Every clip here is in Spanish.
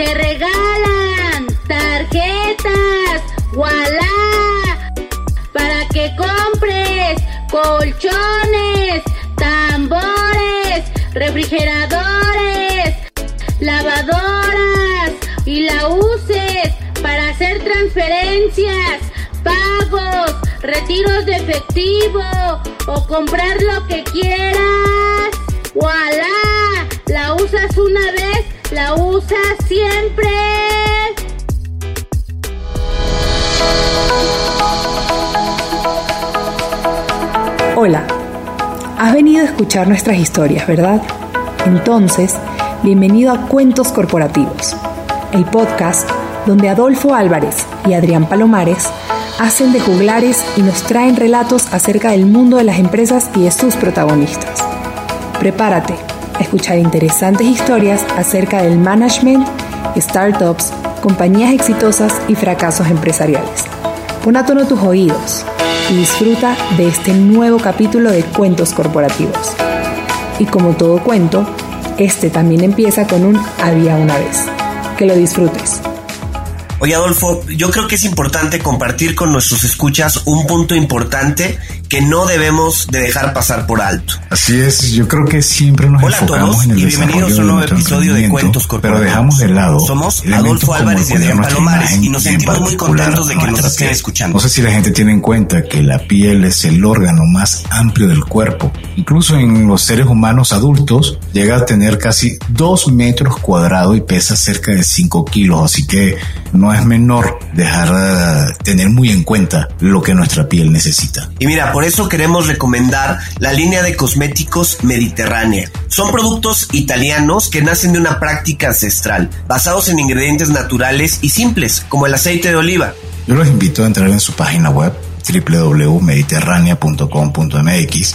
Se regalan tarjetas, voilà, para que compres colchones, tambores, refrigeradores, lavadoras y la uses para hacer transferencias, pagos, retiros de efectivo o comprar lo que quieras. ¡Voilà! La usas una vez, la usas siempre. Hola, has venido a escuchar nuestras historias, ¿verdad? Entonces, bienvenido a Cuentos Corporativos, el podcast donde Adolfo Álvarez y Adrián Palomares hacen de juglares y nos traen relatos acerca del mundo de las empresas y de sus protagonistas. Prepárate escuchar interesantes historias acerca del management, startups, compañías exitosas y fracasos empresariales. Pon a tono tus oídos y disfruta de este nuevo capítulo de Cuentos Corporativos. Y como todo cuento, este también empieza con un había una vez. Que lo disfrutes. Oye Adolfo, yo creo que es importante compartir con nuestros escuchas un punto importante que no debemos de dejar pasar por alto. Así es, yo creo que siempre nos Hola enfocamos a todos en el y bienvenidos a un nuevo episodio de Cuentos Corporativos. Pero dejamos de lado. Somos Adolfo Álvarez y Adrián Palomares y nos sentimos muy contentos de que nos estén escuchando. No sé si la gente tiene en cuenta que la piel es el órgano más amplio del cuerpo. Incluso en los seres humanos adultos llega a tener casi 2 metros cuadrados y pesa cerca de 5 kilos, así que no es menor dejar de tener muy en cuenta lo que nuestra piel necesita. Y mira, por eso queremos recomendar la línea de cosméticos Mediterránea. Son productos italianos que nacen de una práctica ancestral, basados en ingredientes naturales y simples, como el aceite de oliva. Yo los invito a entrar en su página web www.mediterránea.com.mx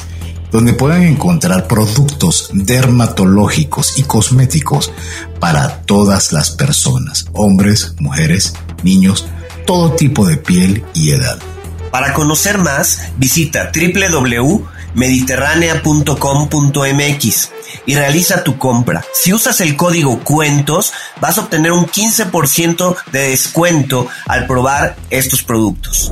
donde pueden encontrar productos dermatológicos y cosméticos para todas las personas, hombres, mujeres, niños, todo tipo de piel y edad. Para conocer más, visita www.mediterránea.com.mx y realiza tu compra. Si usas el código cuentos, vas a obtener un 15% de descuento al probar estos productos.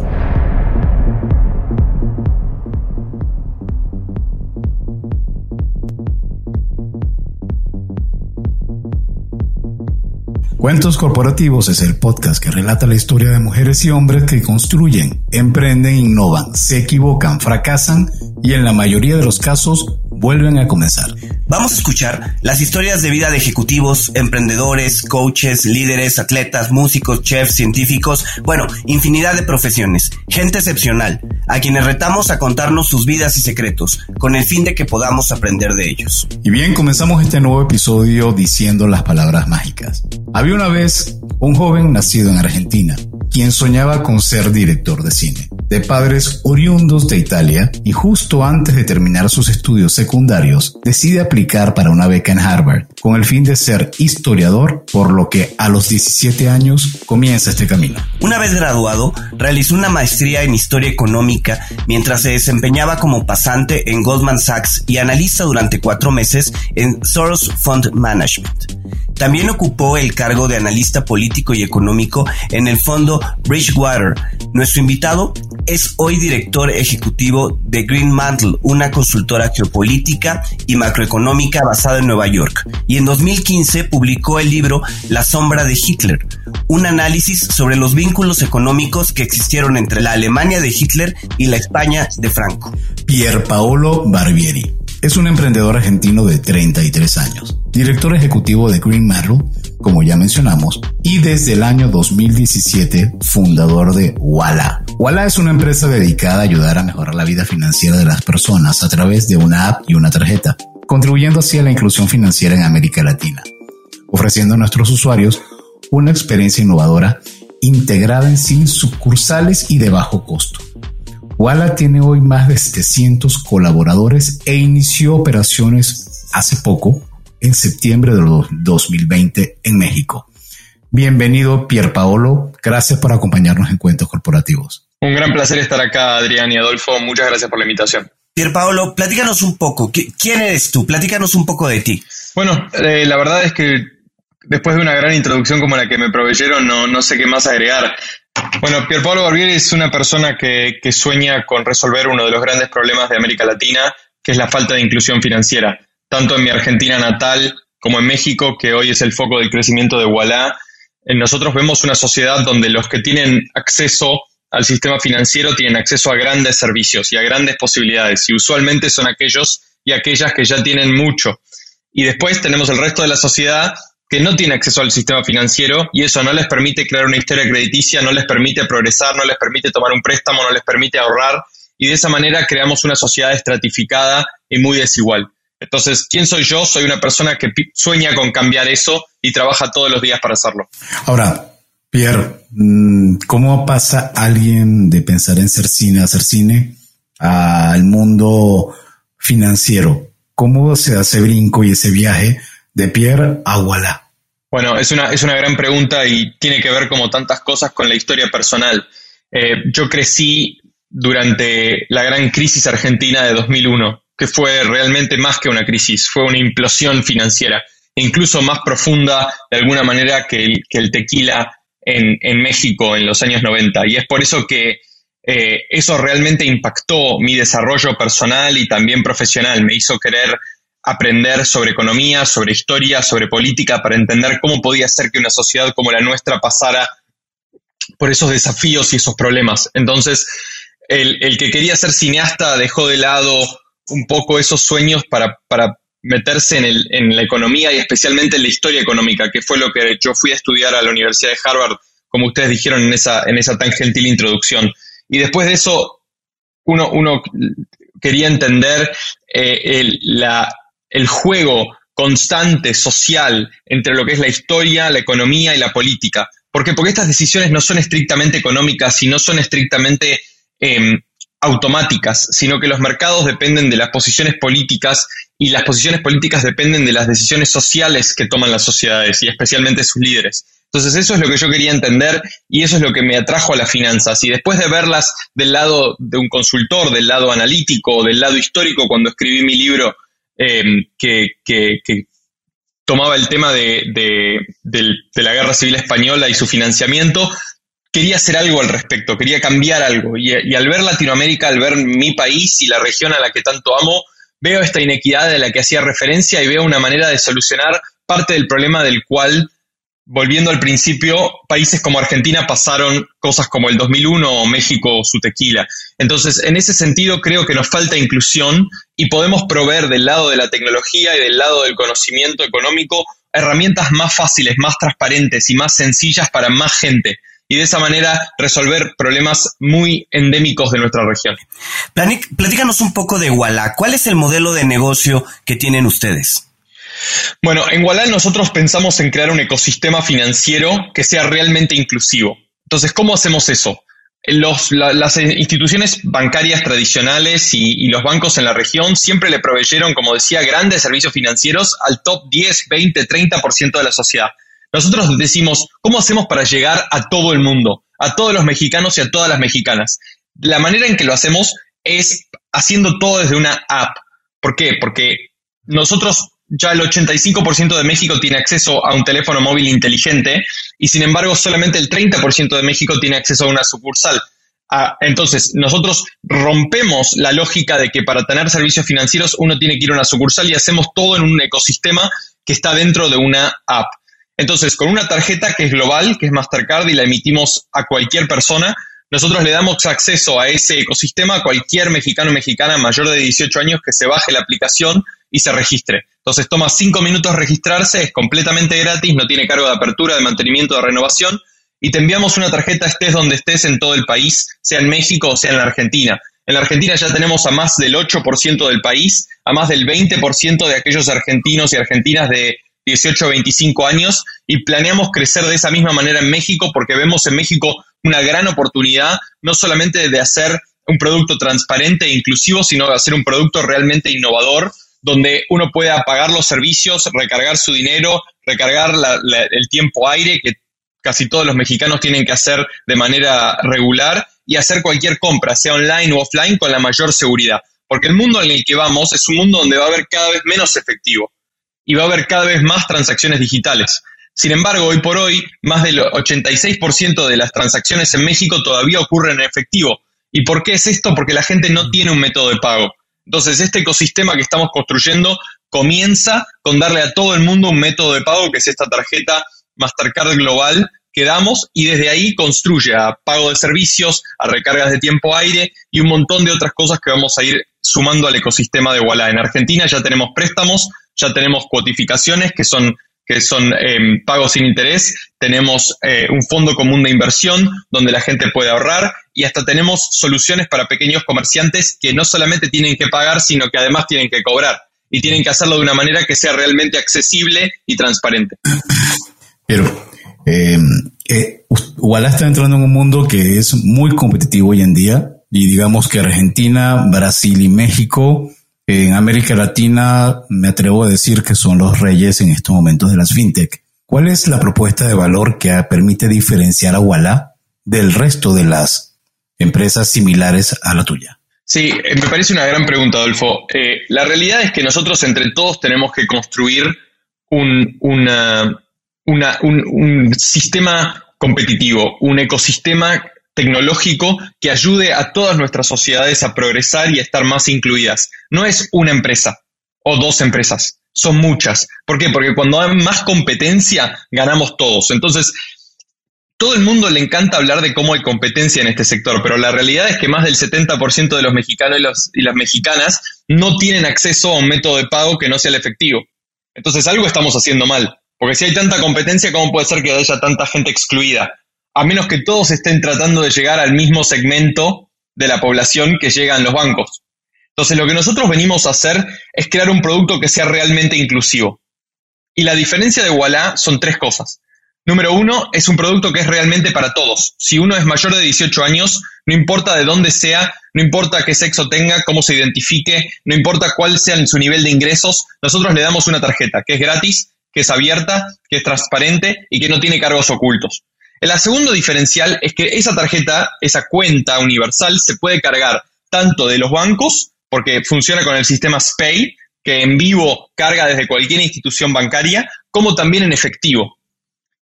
Cuentos Corporativos es el podcast que relata la historia de mujeres y hombres que construyen, emprenden, innovan, se equivocan, fracasan y en la mayoría de los casos vuelven a comenzar. Vamos a escuchar las historias de vida de ejecutivos, emprendedores, coaches, líderes, atletas, músicos, chefs, científicos, bueno, infinidad de profesiones, gente excepcional, a quienes retamos a contarnos sus vidas y secretos, con el fin de que podamos aprender de ellos. Y bien, comenzamos este nuevo episodio diciendo las palabras mágicas. Había una vez un joven nacido en Argentina, quien soñaba con ser director de cine. De padres oriundos de Italia y justo antes de terminar sus estudios secundarios, decide aplicar para una beca en Harvard con el fin de ser historiador, por lo que a los 17 años comienza este camino. Una vez graduado, realizó una maestría en historia económica mientras se desempeñaba como pasante en Goldman Sachs y analista durante cuatro meses en Soros Fund Management. También ocupó el cargo de analista político y económico en el fondo Bridgewater. Nuestro invitado es hoy director ejecutivo de Green Mantle, una consultora geopolítica y macroeconómica basada en Nueva York. Y en 2015 publicó el libro La sombra de Hitler, un análisis sobre los vínculos económicos que existieron entre la Alemania de Hitler y la España de Franco. Pier Paolo Barbieri es un emprendedor argentino de 33 años, director ejecutivo de Green Mantle, como ya mencionamos, y desde el año 2017 fundador de Walla. Walla es una empresa dedicada a ayudar a mejorar la vida financiera de las personas a través de una app y una tarjeta, contribuyendo así a la inclusión financiera en América Latina, ofreciendo a nuestros usuarios una experiencia innovadora integrada en sin sucursales y de bajo costo. Walla tiene hoy más de 700 colaboradores e inició operaciones hace poco, en septiembre de 2020 en México. Bienvenido, Pier Paolo. Gracias por acompañarnos en Cuentos Corporativos. Un gran placer estar acá, Adrián y Adolfo. Muchas gracias por la invitación. Pier Paolo, platícanos un poco. ¿Quién eres tú? Platícanos un poco de ti. Bueno, eh, la verdad es que después de una gran introducción como la que me proveyeron, no, no sé qué más agregar. Bueno, Pierpaolo Barbieri es una persona que, que sueña con resolver uno de los grandes problemas de América Latina, que es la falta de inclusión financiera, tanto en mi Argentina natal como en México, que hoy es el foco del crecimiento de Wallah. Nosotros vemos una sociedad donde los que tienen acceso al sistema financiero tienen acceso a grandes servicios y a grandes posibilidades, y usualmente son aquellos y aquellas que ya tienen mucho. Y después tenemos el resto de la sociedad que no tiene acceso al sistema financiero y eso no les permite crear una historia crediticia, no les permite progresar, no les permite tomar un préstamo, no les permite ahorrar y de esa manera creamos una sociedad estratificada y muy desigual. Entonces, ¿quién soy yo? Soy una persona que sueña con cambiar eso y trabaja todos los días para hacerlo. Ahora, Pierre, mm, ¿cómo pasa alguien de pensar en ser cine, hacer cine, al mundo financiero? ¿Cómo se hace brinco y ese viaje de Pierre a Wallah? Bueno, es una, es una gran pregunta y tiene que ver como tantas cosas con la historia personal. Eh, yo crecí durante la gran crisis argentina de 2001 que fue realmente más que una crisis, fue una implosión financiera, incluso más profunda de alguna manera que el, que el tequila en, en, México en los años 90. Y es por eso que eh, eso realmente impactó mi desarrollo personal y también profesional, me hizo querer aprender sobre economía, sobre historia, sobre política, para entender cómo podía ser que una sociedad como la nuestra pasara por esos desafíos y esos problemas. Entonces, el, el que quería ser cineasta dejó de lado un poco esos sueños para, para meterse en, el, en, la economía y especialmente en la historia económica, que fue lo que yo fui a estudiar a la Universidad de Harvard, como ustedes dijeron en esa, en esa tan gentil introducción. Y después de eso, uno, uno quería entender eh, la, el juego constante social entre lo que es la historia, la economía y la política. ¿Por qué? Porque estas decisiones no son estrictamente económicas y no son estrictamente eh, automáticas, sino que los mercados dependen de las posiciones políticas y las posiciones políticas dependen de las decisiones sociales que toman las sociedades y especialmente sus líderes. Entonces eso es lo que yo quería entender y eso es lo que me atrajo a las finanzas. Y después de verlas del lado de un consultor, del lado analítico, del lado histórico, cuando escribí mi libro em, que, tomaba el tema de, de la guerra civil española y su financiamiento, quería hacer algo al respecto, quería cambiar algo. Y, al ver Latinoamérica, al ver mi país y la región a la que tanto amo, veo esta inequidad de la que hacía referencia y veo una manera de solucionar parte del problema del cual, volviendo al principio, países como Argentina pasaron cosas como el 2001 o México su tequila. Entonces, en ese sentido, creo que nos falta inclusión y podemos proveer del lado de la tecnología y del lado del conocimiento económico herramientas más fáciles, más transparentes y más sencillas para más gente y de esa manera resolver problemas muy endémicos de nuestra región. Platícanos un poco de Walla. ¿Cuál es el modelo de negocio que tienen ustedes? Bueno, en Walla nosotros pensamos en crear un ecosistema financiero que sea realmente inclusivo. Entonces, ¿cómo hacemos eso? las instituciones bancarias tradicionales y, y, los bancos en la región siempre le proveyeron, como decía, grandes servicios financieros al top 10, 20, 30% de la sociedad. Nosotros decimos, ¿cómo hacemos para llegar a todo el mundo, a todos los mexicanos y a todas las mexicanas? La manera en que lo hacemos es haciendo todo desde una app. ¿Por qué? Porque nosotros ya el 85% de México tiene acceso a un teléfono móvil inteligente y sin embargo solamente el 30% de México tiene acceso a una sucursal. Ah, entonces, nosotros rompemos la lógica de que para tener servicios financieros uno tiene que ir a una sucursal y hacemos todo en un ecosistema que está dentro de una app. Entonces, con una tarjeta que es global, que es Mastercard, y la emitimos a cualquier persona, nosotros le damos acceso a ese ecosistema a cualquier mexicano o mexicana mayor de 18 años que se baje la aplicación y se registre. Entonces toma cinco minutos registrarse, es completamente gratis, no tiene cargo de apertura, de mantenimiento, de renovación, y te enviamos una tarjeta estés donde estés en todo el país, sea en México o sea en la Argentina. En la Argentina ya tenemos a más del 8% del país, a más del 20% de aquellos argentinos y argentinas de 18 a 25 años y planeamos crecer de esa misma manera en México porque vemos en México una gran oportunidad no solamente de hacer un producto transparente e inclusivo, sino de hacer un producto realmente innovador donde uno pueda pagar los servicios, recargar su dinero, recargar el tiempo aire que casi todos los mexicanos tienen que hacer de manera regular y hacer cualquier compra, sea online o offline, con la mayor seguridad. Porque el mundo en el que vamos es un mundo donde va a haber cada vez menos efectivo y va a haber cada vez más transacciones digitales. Sin embargo, hoy por hoy, más del 86% de las transacciones en México todavía ocurren en efectivo. ¿Y por qué es esto? Porque la gente no tiene un método de pago. Entonces, este ecosistema que estamos construyendo comienza con darle a todo el mundo un método de pago, que es esta tarjeta Mastercard Global que damos, y desde ahí construye a pago de servicios, a recargas de tiempo aire y un montón de otras cosas que vamos a ir sumando al ecosistema de Walla. En Argentina ya tenemos préstamos, ya tenemos cuotificaciones, que son que son em, pagos sin interés, tenemos eh, un fondo común de inversión donde la gente puede ahorrar y hasta tenemos soluciones para pequeños comerciantes que no solamente tienen que pagar, sino que además tienen que cobrar y tienen que hacerlo de una manera que sea realmente accesible y transparente. Pero eh, eh, está entrando en un mundo que es muy competitivo hoy en día y digamos que Argentina, Brasil y México en América Latina me atrevo a decir que son los reyes en estos momentos de las fintech. ¿Cuál es la propuesta de valor que permite diferenciar a Walla del resto de las empresas similares a la tuya? Sí, eh, me parece una gran pregunta, Adolfo. Eh, la realidad es que nosotros entre todos tenemos que construir un, un sistema competitivo, un ecosistema tecnológico que ayude a todas nuestras sociedades a progresar y a estar más incluidas. No es una empresa o dos empresas, son muchas. ¿Por qué? Porque cuando hay más competencia, ganamos todos. Entonces, todo el mundo le encanta hablar de cómo hay competencia en este sector, pero la realidad es que más del 70% de los mexicanos y, y las mexicanas no tienen acceso a un método de pago que no sea el efectivo. Entonces, algo estamos haciendo mal. Porque si hay tanta competencia, ¿cómo puede ser que haya tanta gente excluida? A menos que todos estén tratando de llegar al mismo segmento de la población que llegan los bancos. Entonces, lo que nosotros venimos a hacer es crear un producto que sea realmente inclusivo. Y la diferencia de Walla son tres cosas. Número uno, es un producto que es realmente para todos. Si uno es mayor de 18 años, no importa de dónde sea, no importa qué sexo tenga, cómo se identifique, no importa cuál sea su nivel de ingresos, nosotros le damos una tarjeta que es gratis, que es abierta, que es transparente y que no tiene cargos ocultos. El segundo diferencial es que esa tarjeta, esa cuenta universal, se puede cargar tanto de los bancos, porque funciona con el sistema SPAY, que en vivo carga desde cualquier institución bancaria, como también en efectivo.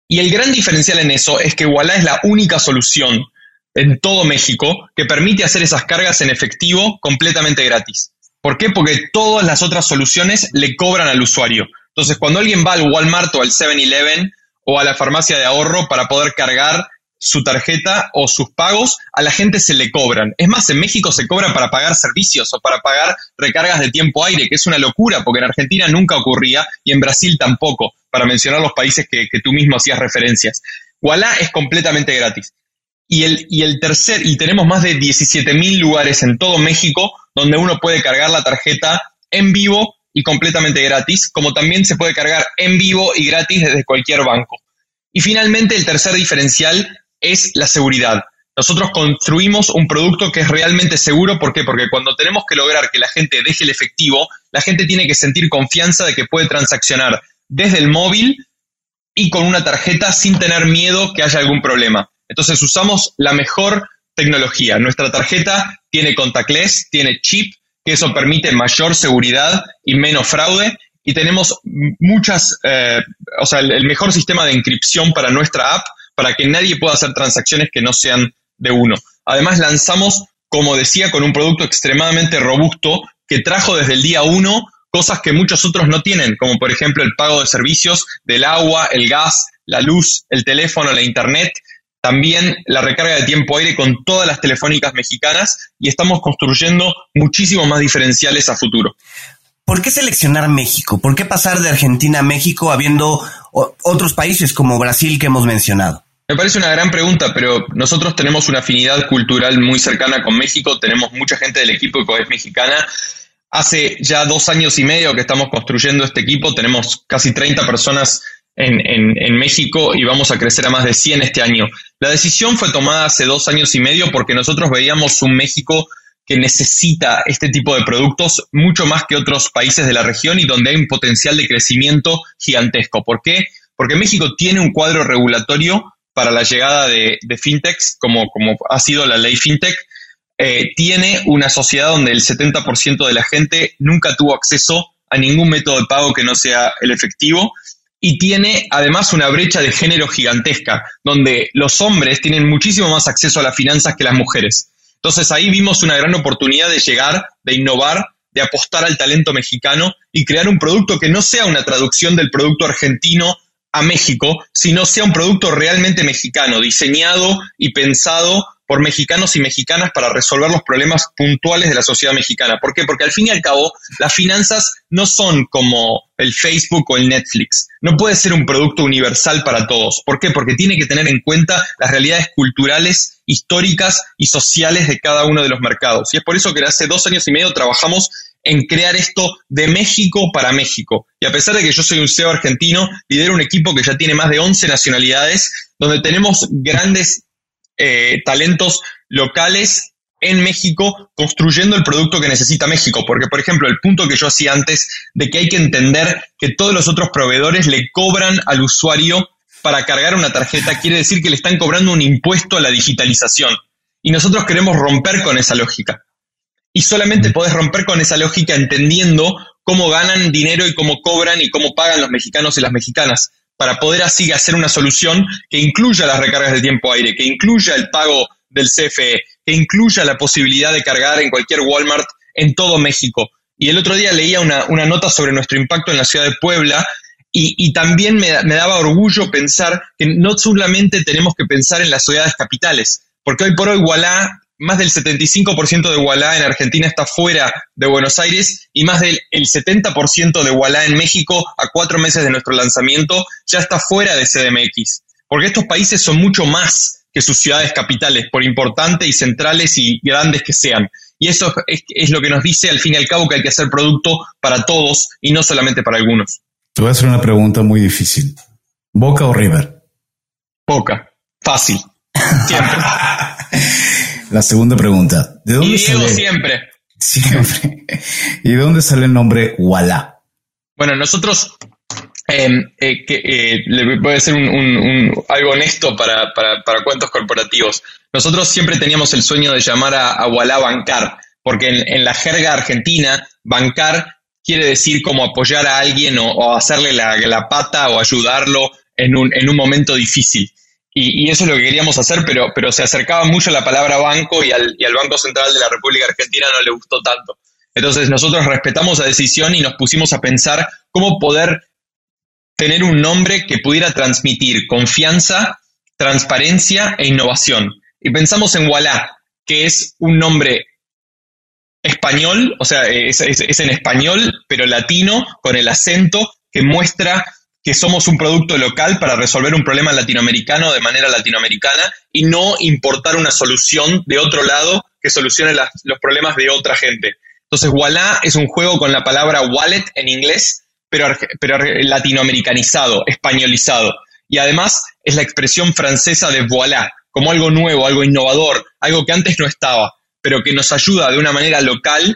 Y el gran diferencial en eso es que Walla es la única solución en todo México que permite hacer esas cargas en efectivo completamente gratis. ¿Por qué? Porque todas las otras soluciones le cobran al usuario. Entonces, cuando alguien va al Walmart o al 7-Eleven o a la farmacia de ahorro para poder cargar su tarjeta o sus pagos, a la gente se le cobran. Es más, en México se cobra para pagar servicios o para pagar recargas de tiempo aire, que es una locura, porque en Argentina nunca ocurría y en Brasil tampoco, para mencionar los países que, tú mismo hacías referencias. Walla es completamente gratis. Y el, y el tercer, y tenemos más de 17 mil lugares en todo México donde uno puede cargar la tarjeta en vivo y completamente gratis, como también se puede cargar en vivo y gratis desde cualquier banco. Y finalmente, el tercer diferencial es la seguridad. Nosotros construimos un producto que es realmente seguro. ¿Por qué? Porque cuando tenemos que lograr que la gente deje el efectivo, la gente tiene que sentir confianza de que puede transaccionar desde el móvil y con una tarjeta sin tener miedo que haya algún problema. Entonces usamos la mejor tecnología. Nuestra tarjeta tiene contactless, tiene chip, que eso permite mayor seguridad y menos fraude. Y tenemos muchas, eh, o sea, el, mejor sistema de inscripción para nuestra app para que nadie pueda hacer transacciones que no sean de uno. Además, lanzamos, como decía, con un producto extremadamente robusto que trajo desde el día uno cosas que muchos otros no tienen, como por ejemplo el pago de servicios del agua, el gas, la luz, el teléfono, la internet, también la recarga de tiempo aire con todas las telefónicas mexicanas y estamos construyendo muchísimos más diferenciales a futuro. ¿Por qué seleccionar México? ¿Por qué pasar de Argentina a México habiendo otros países como Brasil que hemos mencionado? Me parece una gran pregunta, pero nosotros tenemos una afinidad cultural muy cercana con México, tenemos mucha gente del equipo que es mexicana. Hace ya dos años y medio que estamos construyendo este equipo, tenemos casi 30 personas en, México y vamos a crecer a más de 100 este año. La decisión fue tomada hace dos años y medio porque nosotros veíamos un México que necesita este tipo de productos mucho más que otros países de la región y donde hay un potencial de crecimiento gigantesco. ¿Por qué? Porque México tiene un cuadro regulatorio para la llegada de, fintechs, como, como, ha sido la ley fintech, eh, tiene una sociedad donde el 70% de la gente nunca tuvo acceso a ningún método de pago que no sea el efectivo y tiene además una brecha de género gigantesca, donde los hombres tienen muchísimo más acceso a las finanzas que las mujeres. Entonces ahí vimos una gran oportunidad de llegar, de innovar, de apostar al talento mexicano y crear un producto que no sea una traducción del producto argentino a México, sino sea un producto realmente mexicano, diseñado y pensado por mexicanos y mexicanas para resolver los problemas puntuales de la sociedad mexicana. ¿Por qué? Porque al fin y al cabo, las finanzas no son como el Facebook o el Netflix. No puede ser un producto universal para todos. ¿Por qué? Porque tiene que tener en cuenta las realidades culturales, históricas y sociales de cada uno de los mercados. Y es por eso que hace dos años y medio trabajamos en crear esto de México para México. Y a pesar de que yo soy un CEO argentino, lidero un equipo que ya tiene más de 11 nacionalidades, donde tenemos grandes eh, talentos locales en México construyendo el producto que necesita México. Porque, por ejemplo, el punto que yo hacía antes de que hay que entender que todos los otros proveedores le cobran al usuario para cargar una tarjeta, quiere decir que le están cobrando un impuesto a la digitalización. Y nosotros queremos romper con esa lógica. Y solamente podés romper con esa lógica entendiendo cómo ganan dinero y cómo cobran y cómo pagan los mexicanos y las mexicanas para poder así hacer una solución que incluya las recargas de tiempo aire, que incluya el pago del CFE, que incluya la posibilidad de cargar en cualquier Walmart en todo México. Y el otro día leía una, nota sobre nuestro impacto en la ciudad de Puebla y, también me, me, daba orgullo pensar que no solamente tenemos que pensar en las ciudades capitales, porque hoy por hoy Wallah más del 75% de Walla en Argentina está fuera de Buenos Aires y más del 70% de Walla en México a cuatro meses de nuestro lanzamiento ya está fuera de CDMX. Porque estos países son mucho más que sus ciudades capitales, por importantes y centrales y grandes que sean. Y eso es, es, lo que nos dice al fin y al cabo que hay que hacer producto para todos y no solamente para algunos. Te voy a hacer una pregunta muy difícil. ¿Boca o River? Boca. Fácil. Siempre. La segunda pregunta. ¿De dónde y Diego siempre. Siempre. ¿Y de dónde sale el nombre Walla? Bueno, nosotros em, eh, que, eh, le voy a un, algo honesto para, cuentos corporativos. Nosotros siempre teníamos el sueño de llamar a, a bancar, porque en, la jerga argentina, bancar quiere decir como apoyar a alguien o, hacerle la, la, pata o ayudarlo en un, en un momento difícil. Y, eso es lo que queríamos hacer, pero, pero se acercaba mucho la palabra banco y al, y Banco Central de la República Argentina no le gustó tanto. Entonces nosotros respetamos la decisión y nos pusimos a pensar cómo poder tener un nombre que pudiera transmitir confianza, transparencia e innovación. Y pensamos en Walla, que es un nombre español, o sea, es, en español, pero latino, con el acento que muestra que somos un producto local para resolver un problema latinoamericano de manera latinoamericana y no importar una solución de otro lado que solucione los problemas de otra gente. Entonces, Walla es un juego con la palabra wallet en inglés, pero, pero latinoamericanizado, españolizado. Y además es la expresión francesa de voilà, como algo nuevo, algo innovador, algo que antes no estaba, pero que nos ayuda de una manera local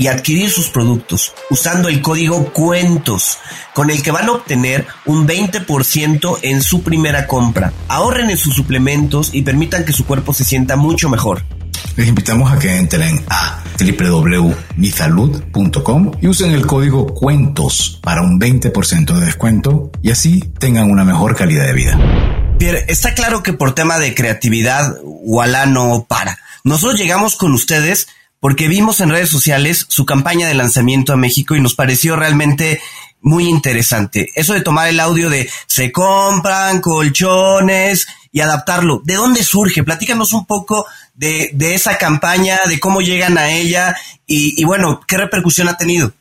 y adquirir sus productos usando el código cuentos con el que van a obtener un 20% en su primera compra. Ahorren en sus suplementos y permitan que su cuerpo se sienta mucho mejor. Les invitamos a que entren a www.misalud.com y usen el código cuentos para un 20% de descuento y así tengan una mejor calidad de vida. Pierre, está claro que por tema de creatividad, Walla no para. Nosotros llegamos con ustedes porque vimos en redes sociales su campaña de lanzamiento a México y nos pareció realmente muy interesante. Eso de tomar el audio de se compran colchones y adaptarlo. ¿De dónde surge? Platícanos un poco de, esa campaña, de cómo llegan a ella y, bueno, qué repercusión ha tenido.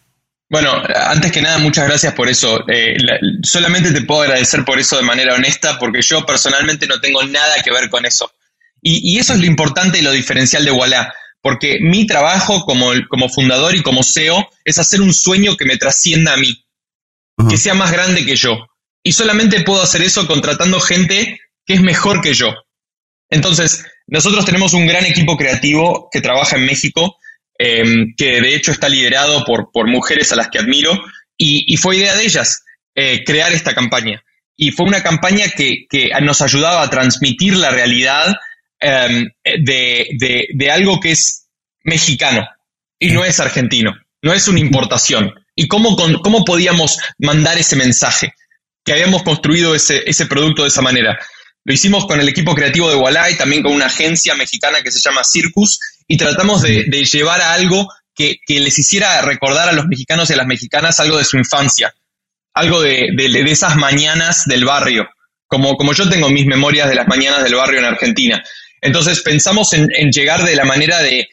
Bueno, antes que nada, muchas gracias por eso. Eh, solamente te puedo agradecer por eso de manera honesta, porque yo personalmente no tengo nada que ver con eso. Y, eso es lo importante y lo diferencial de Walla, porque mi trabajo como, como fundador y como CEO es hacer un sueño que me trascienda a mí que sea más grande que yo. Y solamente puedo hacer eso contratando gente que es mejor que yo. Entonces, nosotros tenemos un gran equipo creativo que trabaja en México, em, que de hecho está liderado por, por, mujeres a las que admiro, y, fue idea de ellas eh, crear esta campaña. Y fue una campaña que, nos ayudaba a transmitir la realidad em, de, de algo que es mexicano y no es argentino, no es una importación y cómo, cómo podíamos mandar ese mensaje, que habíamos construido ese, ese producto de esa manera. Lo hicimos con el equipo creativo de Walai, también con una agencia mexicana que se llama Circus, y tratamos de, llevar a algo que, les hiciera recordar a los mexicanos y a las mexicanas algo de su infancia, algo de, esas mañanas del barrio, como, como yo tengo mis memorias de las mañanas del barrio en Argentina. Entonces pensamos en, llegar de la manera de,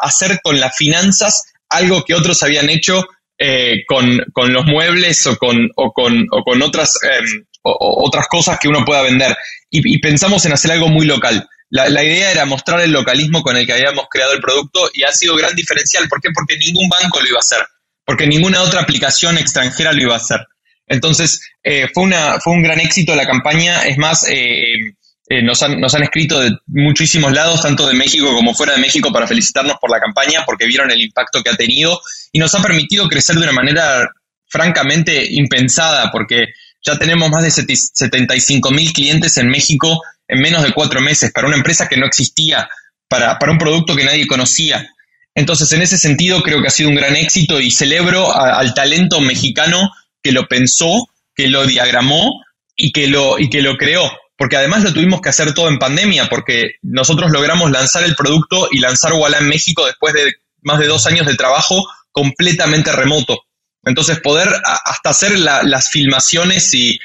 hacer con las finanzas algo que otros habían hecho eh, con, los muebles o con, o con, o con otras, em, otras cosas que uno pueda vender. Y, pensamos en hacer algo muy local. La, idea era mostrar el localismo con el que habíamos creado el producto y ha sido gran diferencial. ¿Por qué? Porque ningún banco lo iba a hacer, porque ninguna otra aplicación extranjera lo iba a hacer. Entonces, eh, fue, una, fue un gran éxito la campaña. Es más, eh, eh, nos, han, nos han escrito de muchísimos lados, tanto de México como fuera de México, para felicitarnos por la campaña, porque vieron el impacto que ha tenido y nos ha permitido crecer de una manera francamente impensada, porque ya tenemos más de 75 mil clientes en México en menos de cuatro meses, para una empresa que no existía, para, un producto que nadie conocía. Entonces, en ese sentido, creo que ha sido un gran éxito y celebro al talento mexicano que lo pensó, que lo diagramó y que lo, y que lo creó porque además lo tuvimos que hacer todo en pandemia, porque nosotros logramos lanzar el producto y lanzar Walla en México después de más de dos años de trabajo completamente remoto. Entonces poder hasta hacer las filmaciones y,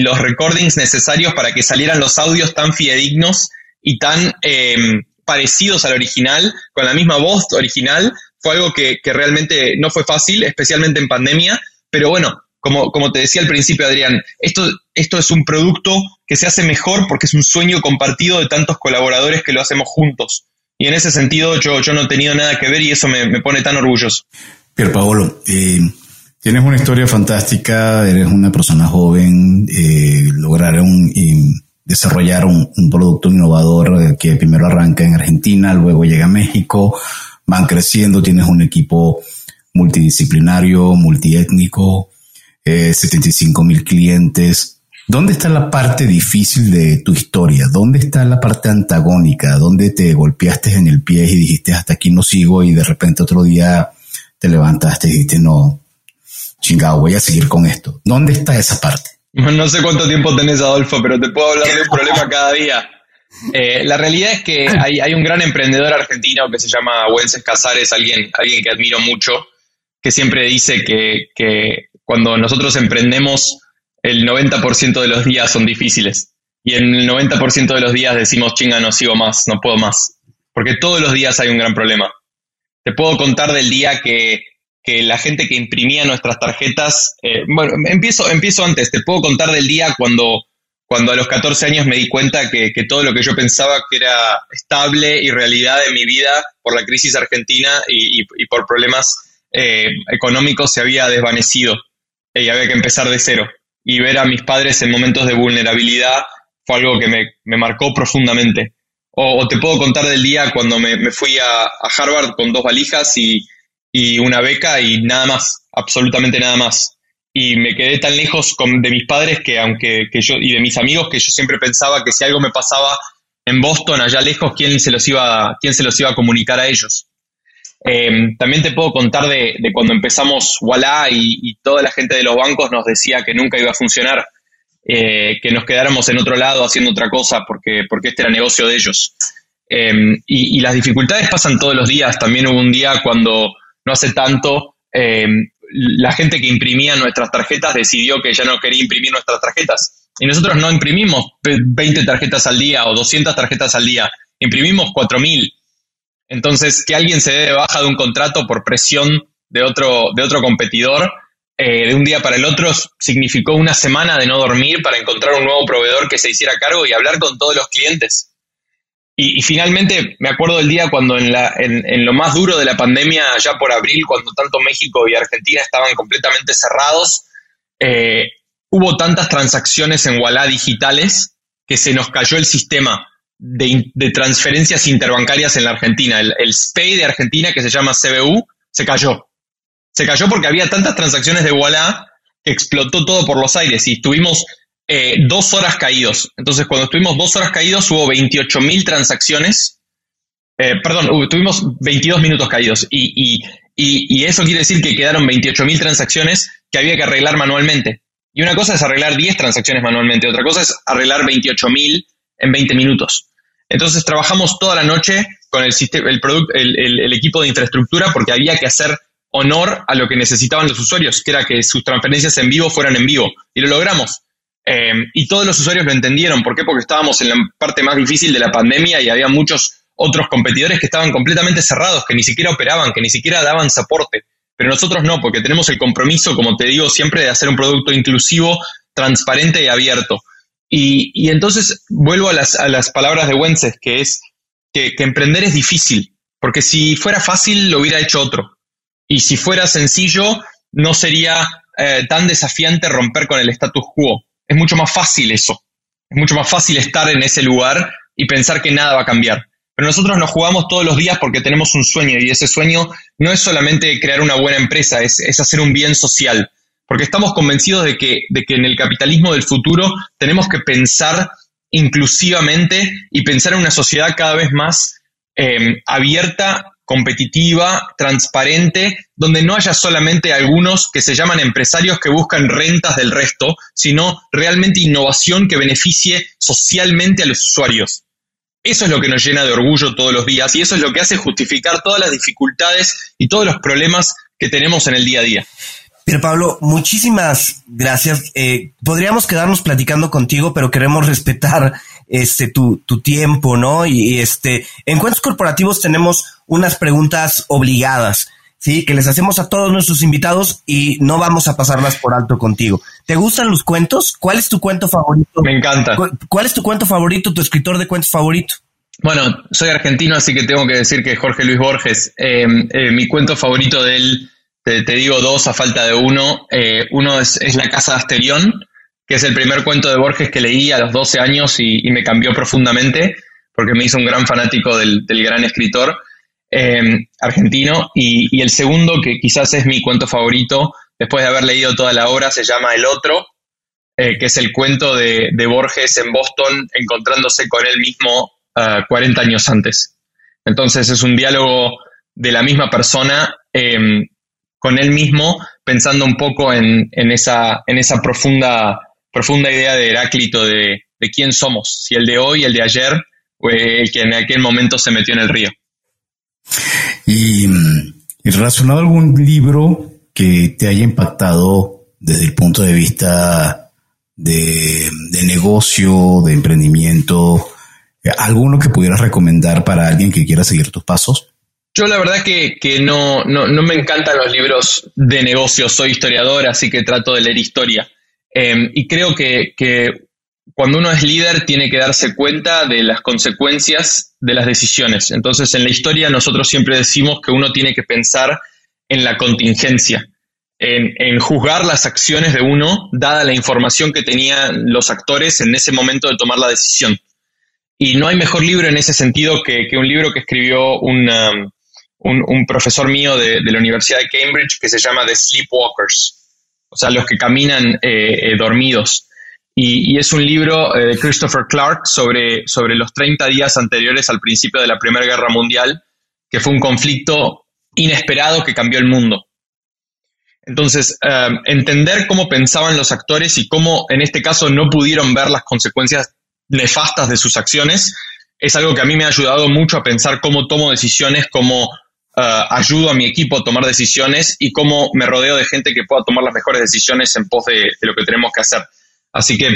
los recordings necesarios para que salieran los audios tan fidedignos y tan em, parecidos al original, con la misma voz original, fue algo que, que realmente no fue fácil, especialmente en pandemia, pero bueno, como, como te decía al principio, Adrián, esto, esto es un producto que se hace mejor porque es un sueño compartido de tantos colaboradores que lo hacemos juntos. Y en ese sentido yo, yo no he tenido nada que ver y eso me, pone tan orgulloso. Pier Paolo, eh, tienes una historia fantástica, eres una persona joven, eh, lograron desarrollar un, producto innovador que primero arranca en Argentina, luego llega a México, van creciendo, tienes un equipo multidisciplinario, multiétnico, 75 eh, mil clientes. ¿Dónde está la parte difícil de tu historia? ¿Dónde está la parte antagónica? ¿Dónde te golpeaste en el pie y dijiste hasta aquí no sigo y de repente otro día te levantaste y dijiste no, chingado, voy a seguir con esto? ¿Dónde está esa parte? No sé cuánto tiempo tenés, Adolfo, pero te puedo hablar de un problema cada día. Eh, la realidad es que hay, un gran emprendedor argentino que se llama Wences Casares, alguien, alguien que admiro mucho, que siempre dice que, que cuando nosotros emprendemos, el 90% de los días son difíciles. Y en el 90% de los días decimos, chinga, no sigo más, no puedo más. Porque todos los días hay un gran problema. Te puedo contar del día que, la gente que imprimía nuestras tarjetas, eh, bueno, empiezo, empiezo antes, te puedo contar del día cuando, cuando a los 14 años me di cuenta que, todo lo que yo pensaba que era estable y realidad en mi vida por la crisis argentina y, por problemas eh, económicos se había desvanecido y había que empezar de cero. Y ver a mis padres en momentos de vulnerabilidad fue algo que me, marcó profundamente. O, te puedo contar del día cuando me, fui a, Harvard con dos valijas y, una beca y nada más, absolutamente nada más. Y me quedé tan lejos de mis padres que aunque que yo, y de mis amigos que yo siempre pensaba que si algo me pasaba en Boston, allá lejos, quién se los iba, quién se los iba a comunicar a ellos. Em, también te puedo contar de, cuando empezamos Walla y, toda la gente de los bancos nos decía que nunca iba a funcionar, eh, que nos quedáramos en otro lado haciendo otra cosa porque, porque este era negocio de ellos. Em, y, las dificultades pasan todos los días. También hubo un día cuando no hace tanto em, la gente que imprimía nuestras tarjetas decidió que ya no quería imprimir nuestras tarjetas. Y nosotros no imprimimos 20 tarjetas al día o 200 tarjetas al día, imprimimos 4.000. Entonces, que alguien se dé de baja de un contrato por presión de otro, de otro competidor eh, de un día para el otro significó una semana de no dormir para encontrar un nuevo proveedor que se hiciera cargo y hablar con todos los clientes. Y, finalmente me acuerdo del día cuando en, la, en, lo más duro de la pandemia, ya por abril, cuando tanto México y Argentina estaban completamente cerrados, eh, hubo tantas transacciones en Walla digitales que se nos cayó el sistema de, transferencias interbancarias en la Argentina. El, el SPAY de Argentina, que se llama CBU, se cayó. Se cayó porque había tantas transacciones de Walla que explotó todo por los aires y estuvimos eh, dos horas caídos. Entonces, cuando estuvimos dos horas caídos, hubo 28 mil transacciones. Eh, perdón, tuvimos 22 minutos caídos. Y, eso quiere decir que quedaron 28 mil transacciones que había que arreglar manualmente. Y una cosa es arreglar 10 transacciones manualmente, otra cosa es arreglar 28 mil en 20 minutos. Entonces, trabajamos toda la noche con el, el, el equipo de infraestructura porque había que hacer honor a lo que necesitaban los usuarios, que era que sus transferencias en vivo fueran en vivo. Y lo logramos. Em, y todos los usuarios lo entendieron. ¿Por qué? Porque estábamos en la parte más difícil de la pandemia y había muchos otros competidores que estaban completamente cerrados, que ni siquiera operaban, que ni siquiera daban soporte. Pero nosotros no, porque tenemos el compromiso, como te digo siempre, de hacer un producto inclusivo, transparente y abierto. Y, entonces vuelvo a las, palabras de Wences, que es que, emprender es difícil, porque si fuera fácil lo hubiera hecho otro. Y si fuera sencillo, no sería eh, tan desafiante romper con el status quo es mucho más fácil eso. Es mucho más fácil estar en ese lugar y pensar que nada va a cambiar. Pero nosotros nos jugamos todos los días porque tenemos un sueño y ese sueño no es solamente crear una buena empresa, es, hacer un bien social. Porque estamos convencidos de que, de que en el capitalismo del futuro tenemos que pensar inclusivamente y pensar en una sociedad cada vez más eh, abierta competitiva, transparente, donde no haya solamente algunos que se llaman empresarios que buscan rentas del resto, sino realmente innovación que beneficie socialmente a los usuarios. Eso es lo que nos llena de orgullo todos los días y eso es lo que hace justificar todas las dificultades y todos los problemas que tenemos en el día a día. Pero Pablo, muchísimas gracias. Eh, podríamos quedarnos platicando contigo, pero queremos respetar este tu, tu tiempo, ¿no? Y, este, en cuentos corporativos tenemos unas preguntas obligadas, ¿sí? Que les hacemos a todos nuestros invitados y no vamos a pasarlas por alto contigo. ¿Te gustan los cuentos? ¿Cuál es tu cuento favorito? Me encanta. ¿Cuál es tu cuento favorito, tu escritor de cuentos favorito? Bueno, soy argentino, así que tengo que decir que Jorge Luis Borges, eh, eh, mi cuento favorito de él te, digo dos a falta de uno. Eh, uno es, La Casa de Asterión, que es el primer cuento de Borges que leí a los 12 años y, me cambió profundamente, porque me hizo un gran fanático del, gran escritor em, argentino. Y, el segundo, que quizás es mi cuento favorito, después de haber leído toda la obra, se llama El Otro, eh, que es el cuento de, Borges en Boston encontrándose con él mismo 40 ah, años antes. Entonces es un diálogo de la misma persona con él mismo, pensando un poco en, esa, profunda, profunda idea de Heráclito de, quién somos, si el de hoy, el de ayer, o el que en aquel momento se metió en el río. Y, relacionado a algún libro que te haya impactado desde el punto de vista de, de negocio, de emprendimiento, alguno que pudieras recomendar para alguien que quiera seguir tus pasos? Yo la verdad que, que no, no, no, me encantan los libros de negocios, soy historiador, así que trato de leer historia. Em, y creo que, que, cuando uno es líder tiene que darse cuenta de las consecuencias de las decisiones. Entonces en la historia nosotros siempre decimos que uno tiene que pensar en la contingencia, en, en juzgar las acciones de uno dada la información que tenían los actores en ese momento de tomar la decisión. Y no hay mejor libro en ese sentido que, que un libro que escribió un, profesor mío de, la Universidad de Cambridge que se llama The Sleepwalkers, o sea, los que caminan eh, eh, dormidos. y, es un libro eh, de Christopher Clark sobre, sobre los 30 días anteriores al principio de la Primera Guerra Mundial, que fue un conflicto inesperado que cambió el mundo. Entonces, eh, entender cómo pensaban los actores y cómo en este caso no pudieron ver las consecuencias nefastas de sus acciones es algo que a mí me ha ayudado mucho a pensar cómo tomo decisiones, cómo eh, ayudo a mi equipo a tomar decisiones y cómo me rodeo de gente que pueda tomar las mejores decisiones en pos de lo que tenemos que hacer. Así que,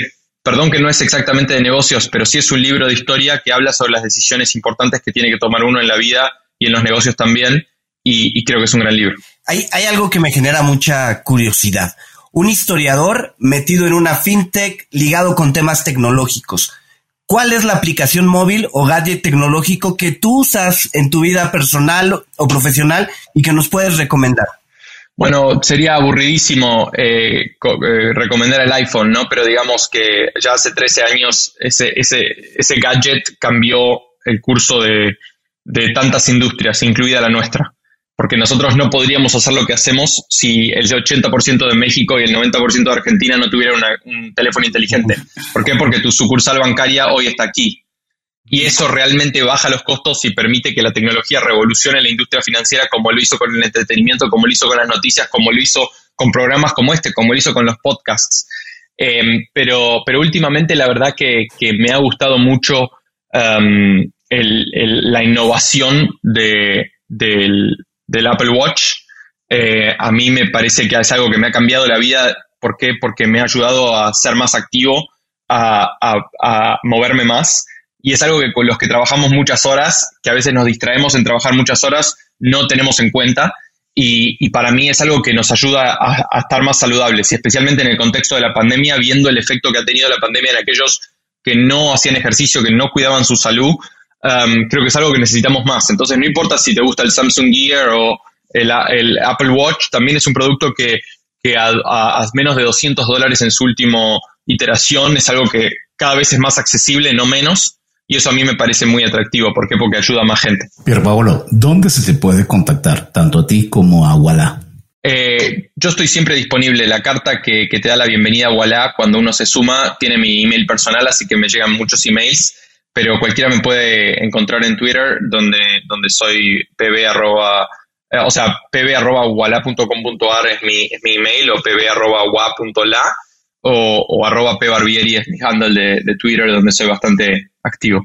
perdón que no es exactamente de negocios, pero sí es un libro de historia que habla sobre las decisiones importantes que tiene que tomar uno en la vida y en los negocios también, y, creo que es un gran libro. Hay, hay algo que me genera mucha curiosidad. Un historiador metido en una fintech ligado con temas tecnológicos. ¿Cuál es la aplicación móvil o gadget tecnológico que tú usas en tu vida personal o profesional y que nos puedes recomendar? Bueno, sería aburridísimo eh, eh, recomendar el iPhone, ¿no? Pero digamos que ya hace 13 años ese, ese, ese gadget cambió el curso de, de tantas industrias, incluida la nuestra. Porque nosotros no podríamos hacer lo que hacemos si el 80% de México y el 90% de Argentina no tuvieran un teléfono inteligente. ¿Por qué? Porque tu sucursal bancaria hoy está aquí y eso realmente baja los costos y permite que la tecnología revolucione la industria financiera como lo hizo con el entretenimiento, como lo hizo con las noticias, como lo hizo con programas como este, como lo hizo con los podcasts. Em, pero, pero últimamente la verdad que, me ha gustado mucho em, la innovación de, del, Apple Watch. Eh, a mí me parece que es algo que me ha cambiado la vida. ¿Por qué? Porque me ha ayudado a ser más activo, a moverme más y es algo que con los que trabajamos muchas horas, que a veces nos distraemos en trabajar muchas horas, no tenemos en cuenta. Y, para mí es algo que nos ayuda a, estar más saludables y especialmente en el contexto de la pandemia, viendo el efecto que ha tenido la pandemia en aquellos que no hacían ejercicio, que no cuidaban su salud, um, creo que es algo que necesitamos más. Entonces, no importa si te gusta el Samsung Gear o el, Apple Watch, también es un producto que, a, a, menos de 200 dólares en su última iteración es algo que cada vez es más accesible, no menos. Y eso a mí me parece muy atractivo. ¿Por qué? Porque ayuda a más gente. Pierre Paolo, ¿dónde se te puede contactar, tanto a ti como a Walla? Eh, yo estoy siempre disponible. La carta que, te da la bienvenida a Walla cuando uno se suma tiene mi email personal, así que me llegan muchos emails. Pero cualquiera me puede encontrar en Twitter, donde, donde soy pb arroba, eh, o sea, pb arroba es mi, es mi email o pb arroba o, o arroba pbarbieri es mi handle de, de Twitter, donde soy bastante activo.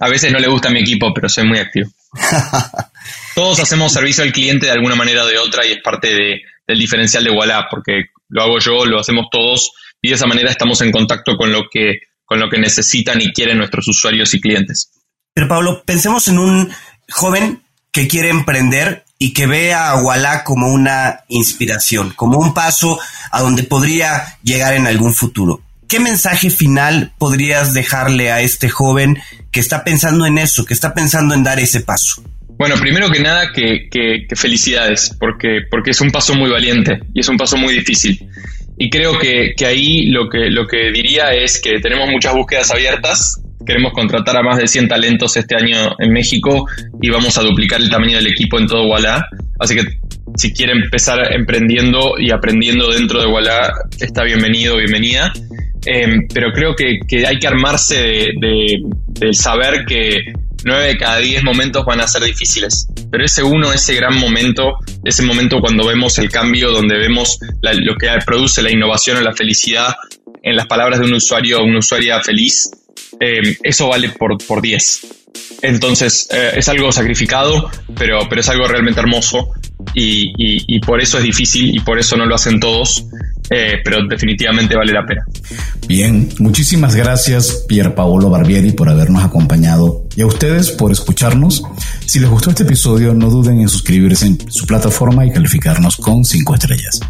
A veces no le gusta mi equipo, pero soy muy activo. Todos hacemos servicio al cliente de alguna manera o de otra y es parte de, del diferencial de Walla, porque lo hago yo, lo hacemos todos y de esa manera estamos en contacto con lo que, con lo que necesitan y quieren nuestros usuarios y clientes. Pero Pablo, pensemos en un joven que quiere emprender y que ve a Walla como una inspiración, como un paso a donde podría llegar en algún futuro. ¿Qué mensaje final podrías dejarle a este joven que está pensando en eso, que está pensando en dar ese paso? Bueno, primero que nada, que, felicidades, porque, porque es un paso muy valiente y es un paso muy difícil. Y creo que, ahí lo que, lo que diría es que tenemos muchas búsquedas abiertas, queremos contratar a más de 100 talentos este año en México y vamos a duplicar el tamaño del equipo en todo Walla. Así que si quiere empezar emprendiendo y aprendiendo dentro de Walla, está bienvenido, bienvenida. Em, pero creo que, hay que armarse de, saber que nueve de cada diez momentos van a ser difíciles. Pero ese uno, ese gran momento, ese momento cuando vemos el cambio, donde vemos lo que produce la innovación o la felicidad, en las palabras de un usuario o una usuaria feliz, em, eso vale por, por 10. Entonces eh, es algo sacrificado, pero, pero es algo realmente hermoso y, y, por eso es difícil y por eso no lo hacen todos, eh, pero definitivamente vale la pena. Bien, muchísimas gracias Pier Paolo Barbieri por habernos acompañado y a ustedes por escucharnos. Si les gustó este episodio, no duden en suscribirse en su plataforma y calificarnos con 5 estrellas.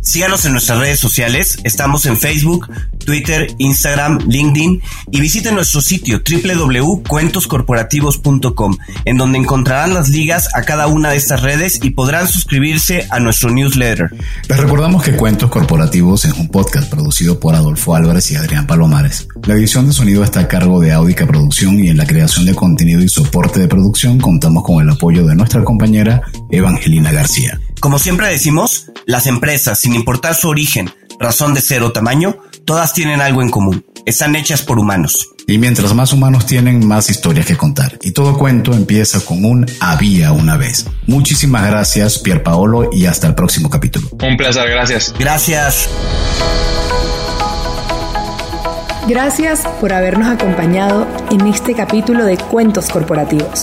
Síganos en nuestras redes sociales, estamos en Facebook, Twitter, Instagram, LinkedIn y visiten nuestro sitio www.cuentoscorporativos.com en donde encontrarán las ligas a cada una de estas redes y podrán suscribirse a nuestro newsletter. Les recordamos que Cuentos Corporativos es un podcast producido por Adolfo Álvarez y Adrián Palomares. La edición de sonido está a cargo de Audica Producción y en la creación de contenido y soporte de producción contamos con el apoyo de nuestra compañera Evangelina García. Como siempre decimos, las empresas, sin importar su origen, razón de ser o tamaño, Todas tienen algo en común. Están hechas por humanos. Y mientras más humanos tienen, más historias que contar. Y todo cuento empieza con un había una vez. Muchísimas gracias, Pier Paolo, y hasta el próximo capítulo. Un placer, gracias. Gracias. Gracias por habernos acompañado en este capítulo de Cuentos Corporativos.